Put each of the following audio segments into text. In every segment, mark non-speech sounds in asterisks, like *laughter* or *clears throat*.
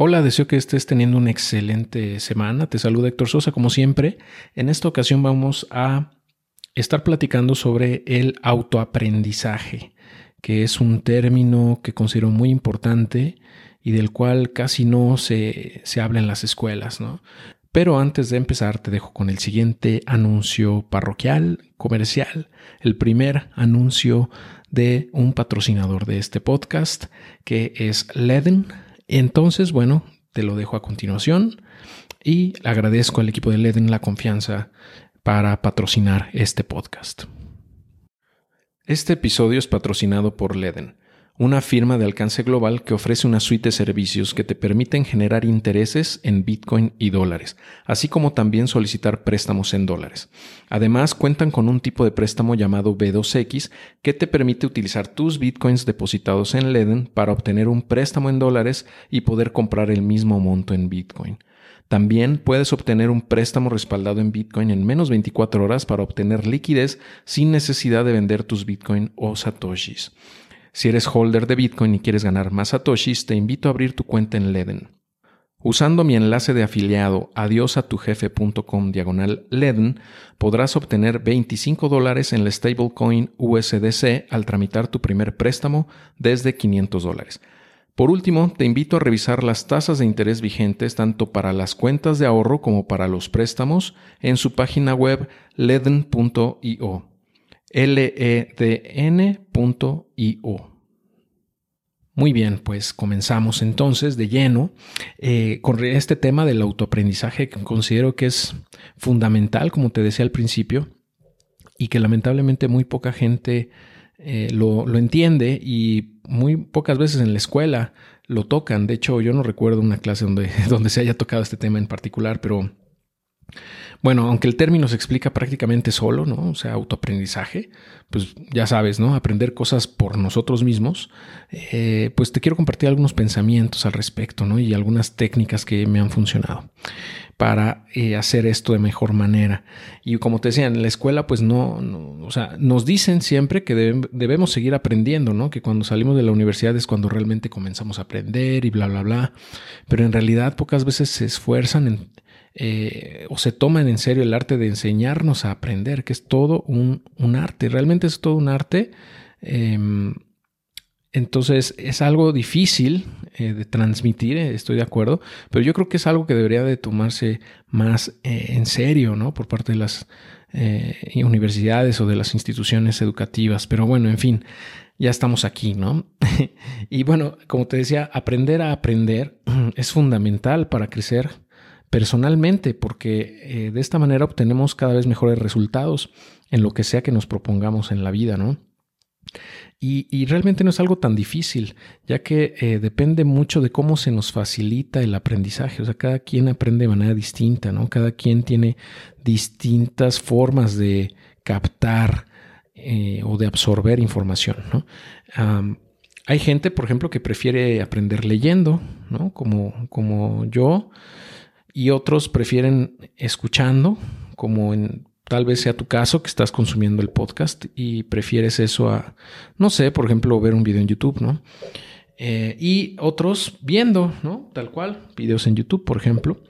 Hola, deseo que estés teniendo una excelente semana. Te saluda Héctor Sosa como siempre. En esta ocasión vamos a estar platicando sobre el autoaprendizaje, que es un término que considero muy importante y del cual casi no se, se habla en las escuelas, ¿no? Pero antes de empezar te dejo con el siguiente anuncio parroquial, comercial, el primer anuncio de un patrocinador de este podcast, que es Leden entonces, bueno, te lo dejo a continuación y agradezco al equipo de Leden la confianza para patrocinar este podcast. Este episodio es patrocinado por Leden una firma de alcance global que ofrece una suite de servicios que te permiten generar intereses en Bitcoin y dólares, así como también solicitar préstamos en dólares. Además, cuentan con un tipo de préstamo llamado B2X que te permite utilizar tus Bitcoins depositados en Leden para obtener un préstamo en dólares y poder comprar el mismo monto en Bitcoin. También puedes obtener un préstamo respaldado en Bitcoin en menos 24 horas para obtener liquidez sin necesidad de vender tus Bitcoin o satoshis. Si eres holder de Bitcoin y quieres ganar más satoshis, te invito a abrir tu cuenta en Leden. Usando mi enlace de afiliado adiosatujefe.com diagonal Leden, podrás obtener 25 dólares en la stablecoin USDC al tramitar tu primer préstamo desde 500 dólares. Por último, te invito a revisar las tasas de interés vigentes tanto para las cuentas de ahorro como para los préstamos en su página web leden.io ledn.io. Muy bien, pues comenzamos entonces de lleno eh, con este tema del autoaprendizaje que considero que es fundamental, como te decía al principio, y que lamentablemente muy poca gente eh, lo, lo, entiende y muy pocas veces en la escuela lo tocan. De hecho, yo no recuerdo una clase donde, *laughs* donde se haya tocado este tema en particular, pero bueno, aunque el término se explica prácticamente solo, ¿no? O sea, autoaprendizaje, pues ya sabes, ¿no? Aprender cosas por nosotros mismos, eh, pues te quiero compartir algunos pensamientos al respecto, ¿no? Y algunas técnicas que me han funcionado para eh, hacer esto de mejor manera. Y como te decía, en la escuela, pues no, o sea, nos dicen siempre que debemos seguir aprendiendo, ¿no? Que cuando salimos de la universidad es cuando realmente comenzamos a aprender y bla, bla, bla. Pero en realidad pocas veces se esfuerzan en eh, o se toman en serio el arte de enseñarnos a aprender, que es todo un, arte, realmente es todo un arte. Em, entonces es algo difícil eh, de transmitir, eh, estoy de acuerdo, pero yo creo que es algo que debería de tomarse más en serio, ¿no? Por parte de las universidades o de las instituciones educativas. Pero bueno, en fin, ya estamos aquí, ¿no? *laughs* y bueno, como te decía, aprender a aprender *clears throat* es fundamental para crecer personalmente, porque eh, de esta manera obtenemos cada vez mejores resultados en lo que sea que nos propongamos en la vida, ¿no? Y, realmente no es algo tan difícil, ya que eh, depende mucho de cómo se nos facilita el aprendizaje. O sea, cada quien aprende de manera distinta, ¿no? Cada quien tiene distintas formas de captar eh, o de absorber información, hay gente, por ejemplo, que prefiere aprender leyendo, ¿no? Como, como yo y otros prefieren escuchando, como en tal vez sea tu caso que estás consumiendo el podcast y prefieres eso a, no sé, por ejemplo, ver un video en YouTube, ¿no? Eh, y otros viendo, ¿no? Tal cual, videos en YouTube, por ejemplo,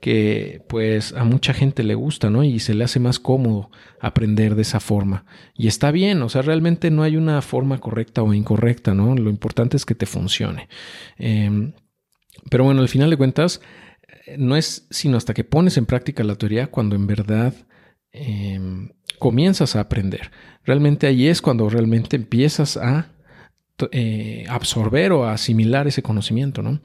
que pues a mucha gente le gusta, ¿no? Y se le hace más cómodo aprender de esa forma. Y está bien, o sea, realmente no hay una forma correcta o incorrecta, ¿no? Lo importante es que te funcione. Em, pero bueno, al final de cuentas, no es sino hasta que pones en práctica la teoría cuando en verdad em, comienzas a aprender. Realmente ahí es cuando realmente empiezas a eh, absorber o a asimilar ese conocimiento, ¿no?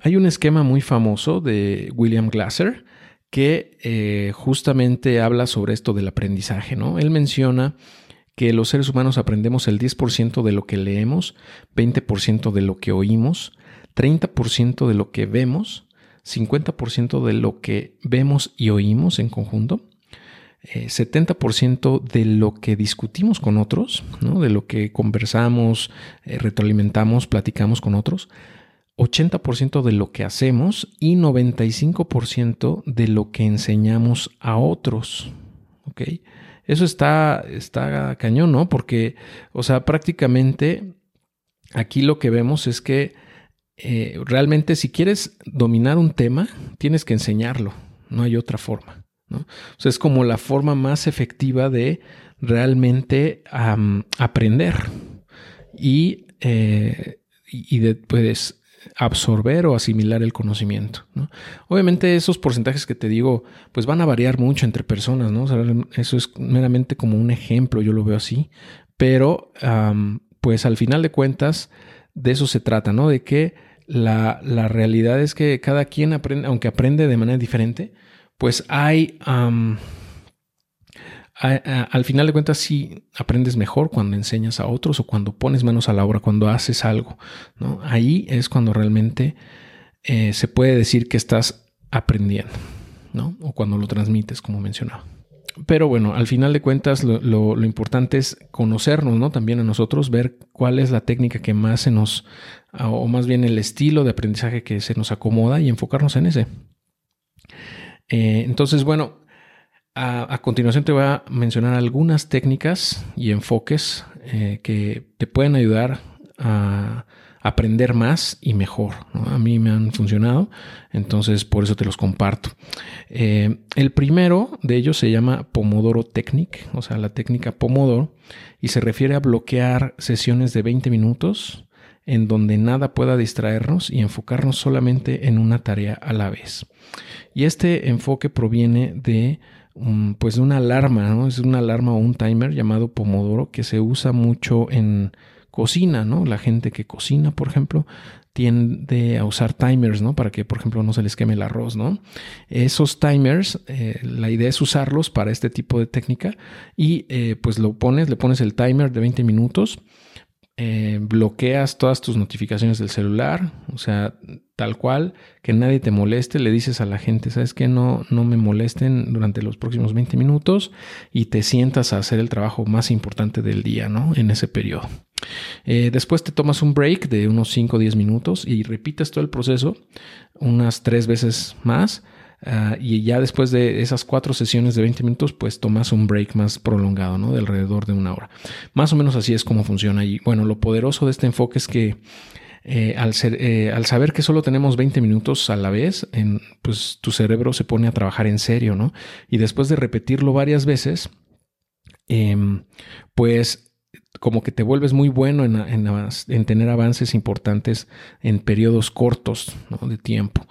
Hay un esquema muy famoso de William Glasser que eh, justamente habla sobre esto del aprendizaje, ¿no? Él menciona que los seres humanos aprendemos el 10% de lo que leemos, 20% de lo que oímos, 30% de lo que vemos 50% de lo que vemos y oímos en conjunto, 70% eh, de lo que discutimos con otros, de lo que conversamos, eh, retroalimentamos, platicamos con otros, 80% de lo que hacemos y 95% de lo que enseñamos a otros. Eso está, está cañón, ¿no? Porque, o sea, prácticamente aquí lo que vemos es que eh, realmente si quieres dominar un tema, tienes que enseñarlo, no hay otra forma. ¿no? Es como la forma más efectiva de realmente aprender y, eh, y de, pues, absorber o asimilar el conocimiento. Obviamente esos porcentajes que te digo, pues van a variar mucho entre personas, ¿no? eso es meramente como un ejemplo, yo lo veo así, pero pues al final de cuentas de eso se trata, ¿no? De que la, realidad es que cada quien aprende, aunque aprende de manera diferente, pues hay al final de cuentas sí aprendes mejor cuando enseñas a otros o cuando pones manos a la obra, cuando haces algo. ¿no? Ahí es cuando realmente eh, se puede decir que estás aprendiendo, ¿no? O cuando lo transmites, como mencionaba. Pero bueno, al final de cuentas lo, importante es conocernos, ¿no? También a nosotros, ver cuál es la técnica que más se nos, o más bien el estilo de aprendizaje que se nos acomoda y enfocarnos en ese. Eh, entonces, bueno, a, continuación te voy a mencionar algunas técnicas y enfoques eh, que te pueden ayudar a aprender más y mejor. A mí me han funcionado, entonces por eso te los comparto. Eh, el primero de ellos se llama Pomodoro Technique, o sea, la técnica Pomodoro, y se refiere a bloquear sesiones de 20 minutos en donde nada pueda distraernos y enfocarnos solamente en una tarea a la vez. Y este enfoque proviene de pues una alarma, ¿no? Es una alarma o un timer llamado Pomodoro que se usa mucho en cocina, ¿no? La gente que cocina, por ejemplo, tiende a usar timers, ¿no? Para que, por ejemplo, no se les queme el arroz, ¿no? Esos timers, eh, la idea es usarlos para este tipo de técnica y eh, pues lo pones, le pones el timer de 20 minutos eh, bloqueas todas tus notificaciones del celular, o sea, tal cual, que nadie te moleste, le dices a la gente, sabes que no, no me molesten durante los próximos 20 minutos y te sientas a hacer el trabajo más importante del día, ¿no? En ese periodo. Eh, después te tomas un break de unos 5 o 10 minutos y repites todo el proceso unas tres veces más Ah, y ya después de esas cuatro sesiones de 20 minutos, pues tomas un break más prolongado, ¿no? De alrededor de una hora. Más o menos así es como funciona. Y bueno, lo poderoso de este enfoque es que eh, eh, al, saber que solo tenemos 20 minutos a la vez, pues tu cerebro se pone a trabajar en serio, ¿no? Y después de repetirlo varias veces, em, pues como que te vuelves muy bueno en, en, tener avances importantes en periodos cortos de tiempo.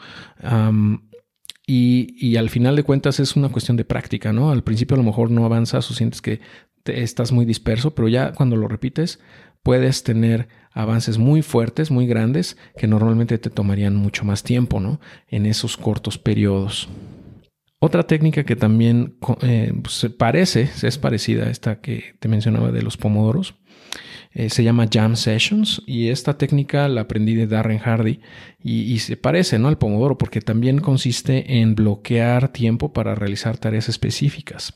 Y, al final de cuentas es una cuestión de práctica, ¿no? Al principio a lo mejor no avanzas o sientes que estás muy disperso, pero ya cuando lo repites puedes tener avances muy fuertes, muy grandes, que normalmente te tomarían mucho más tiempo, ¿no? En esos cortos periodos. Otra técnica que también eh, se parece, es parecida a esta que te mencionaba de los pomodoros, eh, se llama Jam Sessions y esta técnica la aprendí de Darren Hardy y, se parece ¿no? al Pomodoro porque también consiste en bloquear tiempo para realizar tareas específicas.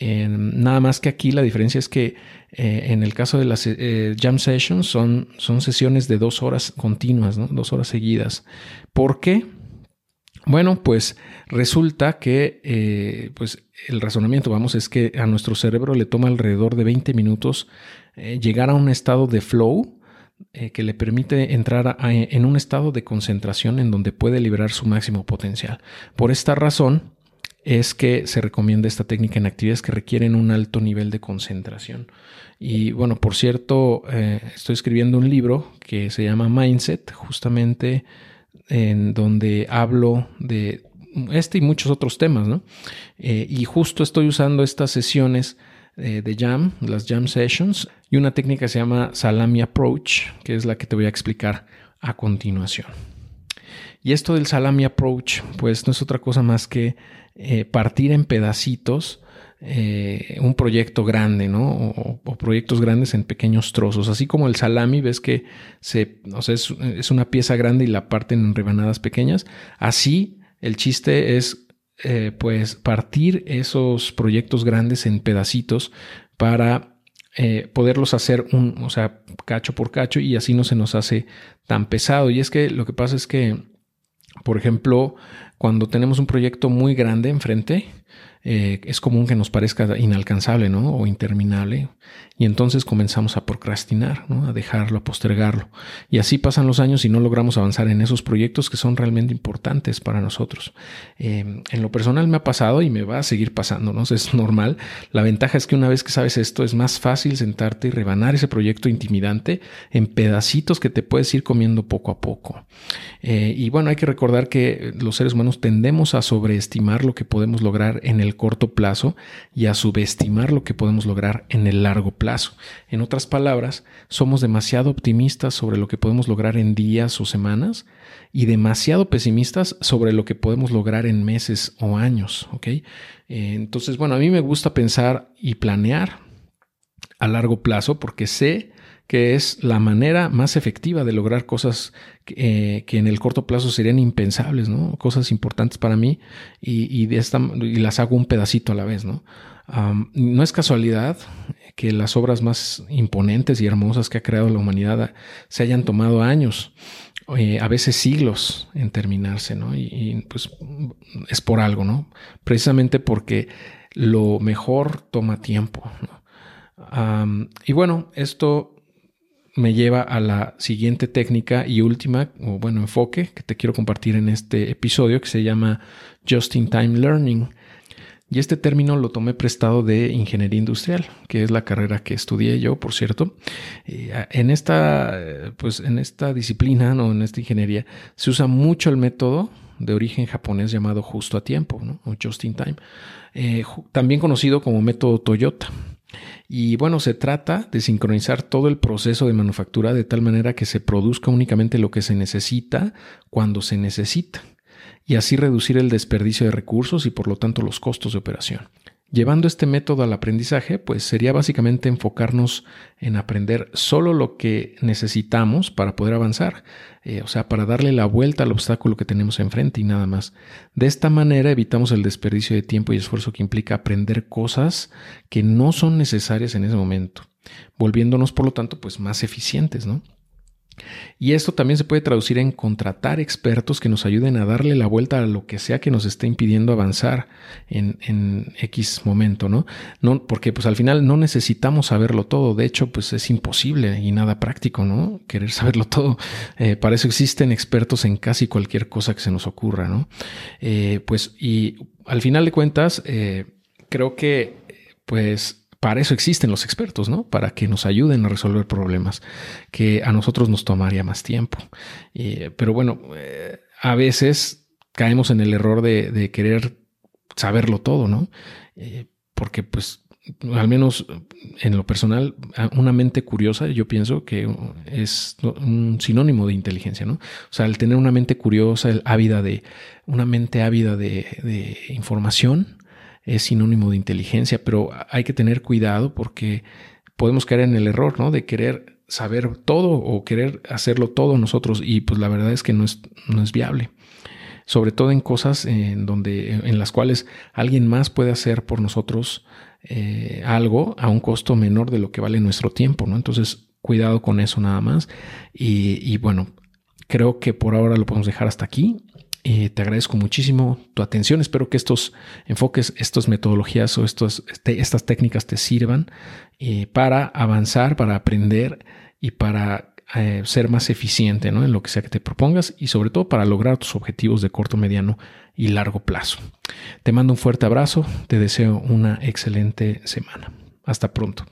nada más que aquí la diferencia es que eh, en el caso de las eh, Jam Sessions son, son sesiones de dos horas continuas, ¿no? dos horas seguidas. ¿Por qué? Bueno, pues resulta que pues el razonamiento, vamos, es que a nuestro cerebro le toma alrededor de 20 minutos eh, llegar a un estado de flow eh, que le permite entrar en un estado de concentración en donde puede liberar su máximo potencial. Por esta razón es que se recomienda esta técnica en actividades que requieren un alto nivel de concentración. Y bueno, por cierto, eh, estoy escribiendo un libro que se llama Mindset, justamente en donde hablo de este y muchos otros temas, ¿no? y justo estoy usando estas sesiones eh, de Jam, las Jam Sessions, y una técnica que se llama Salami Approach, que es la que te voy a explicar a continuación. Y esto del Salami Approach, pues no es otra cosa más que eh, partir en pedacitos eh, un proyecto grande, ¿no? O, proyectos grandes en pequeños trozos. Así como el salami, ves que se, o sea, es, es, una pieza grande y la parten en rebanadas pequeñas. Así, el chiste es eh, pues partir esos proyectos grandes en pedacitos para eh, poderlos hacer un, o sea, cacho por cacho y así no se nos hace tan pesado. Y es que lo que pasa es que, por ejemplo, cuando tenemos un proyecto muy grande enfrente, eh, es común que nos parezca inalcanzable ¿no? o interminable y entonces comenzamos a procrastinar, a dejarlo, a postergarlo. Y así pasan los años y no logramos avanzar en esos proyectos que son realmente importantes para nosotros. Eh, en lo personal me ha pasado y me va a seguir pasando, ¿no? Es normal. La ventaja es que una vez que sabes esto es más fácil sentarte y rebanar ese proyecto intimidante en pedacitos que te puedes ir comiendo poco a poco. Eh, y bueno, hay que recordar que los seres humanos tendemos a sobreestimar lo que podemos lograr en el corto plazo y a subestimar lo que podemos lograr en el largo plazo. En otras palabras, somos demasiado optimistas sobre lo que podemos lograr en días o semanas y demasiado pesimistas sobre lo que podemos lograr en meses o años. ¿ok? Eh, entonces, bueno, a mí me gusta pensar y planear a largo plazo porque sé que es la manera más efectiva de lograr cosas que, eh, en el corto plazo serían impensables, ¿no? Cosas importantes para mí y, de esta, y las hago un pedacito a la vez, ¿no? no es casualidad que las obras más imponentes y hermosas que ha creado la humanidad se hayan tomado años, eh, a veces siglos en terminarse, ¿no? Y, pues es por algo, ¿no? Precisamente porque lo mejor toma tiempo, y bueno, esto me lleva a la siguiente técnica y última, o bueno, enfoque que te quiero compartir en este episodio que se llama Just in Time Learning. Y este término lo tomé prestado de ingeniería industrial, que es la carrera que estudié yo, por cierto. Eh, en esta, pues en esta disciplina, no, en esta ingeniería, se usa mucho el método de origen japonés llamado justo a tiempo, o just in time, eh, también conocido como método Toyota. Y bueno, se trata de sincronizar todo el proceso de manufactura de tal manera que se produzca únicamente lo que se necesita cuando se necesita y así reducir el desperdicio de recursos y por lo tanto los costos de operación. Llevando este método al aprendizaje, pues sería básicamente enfocarnos en aprender solo lo que necesitamos para poder avanzar, eh, o sea, para darle la vuelta al obstáculo que tenemos enfrente y nada más. De esta manera evitamos el desperdicio de tiempo y esfuerzo que implica aprender cosas que no son necesarias en ese momento, volviéndonos por lo tanto pues más eficientes, ¿no? Y esto también se puede traducir en contratar expertos que nos ayuden a darle la vuelta a lo que sea que nos esté impidiendo avanzar en, en, X momento, ¿no? ¿no? Porque pues al final no necesitamos saberlo todo, de hecho pues es imposible y nada práctico, ¿no? Querer saberlo todo. Eh, para eso existen expertos en casi cualquier cosa que se nos ocurra, ¿no? Eh, pues y al final de cuentas, eh, creo que pues para eso existen los expertos, ¿no? Para que nos ayuden a resolver problemas que a nosotros nos tomaría más tiempo. pero bueno, eh, a veces caemos en el error de, querer saberlo todo, ¿no? Eh, porque pues al menos en lo personal, una mente curiosa, yo pienso que es un sinónimo de inteligencia, ¿no? O sea, el tener una mente curiosa, ávida de, una mente ávida de información, es sinónimo de inteligencia, pero hay que tener cuidado porque podemos caer en el error, ¿no? De querer saber todo o querer hacerlo todo nosotros y pues la verdad es que no es, no es viable. Sobre todo en cosas en, donde, en las cuales alguien más puede hacer por nosotros eh, algo a un costo menor de lo que vale nuestro tiempo, ¿no? Entonces, cuidado con eso nada más. Y, y bueno, creo que por ahora lo podemos dejar hasta aquí. Eh, te agradezco muchísimo tu atención. Espero que estos enfoques, estas metodologías o este, estas técnicas te sirvan eh, para avanzar, para aprender y para eh, ser más eficiente en lo que sea que te propongas y sobre todo para lograr tus objetivos de corto, mediano y largo plazo. Te mando un fuerte abrazo. Te deseo una excelente semana. Hasta pronto.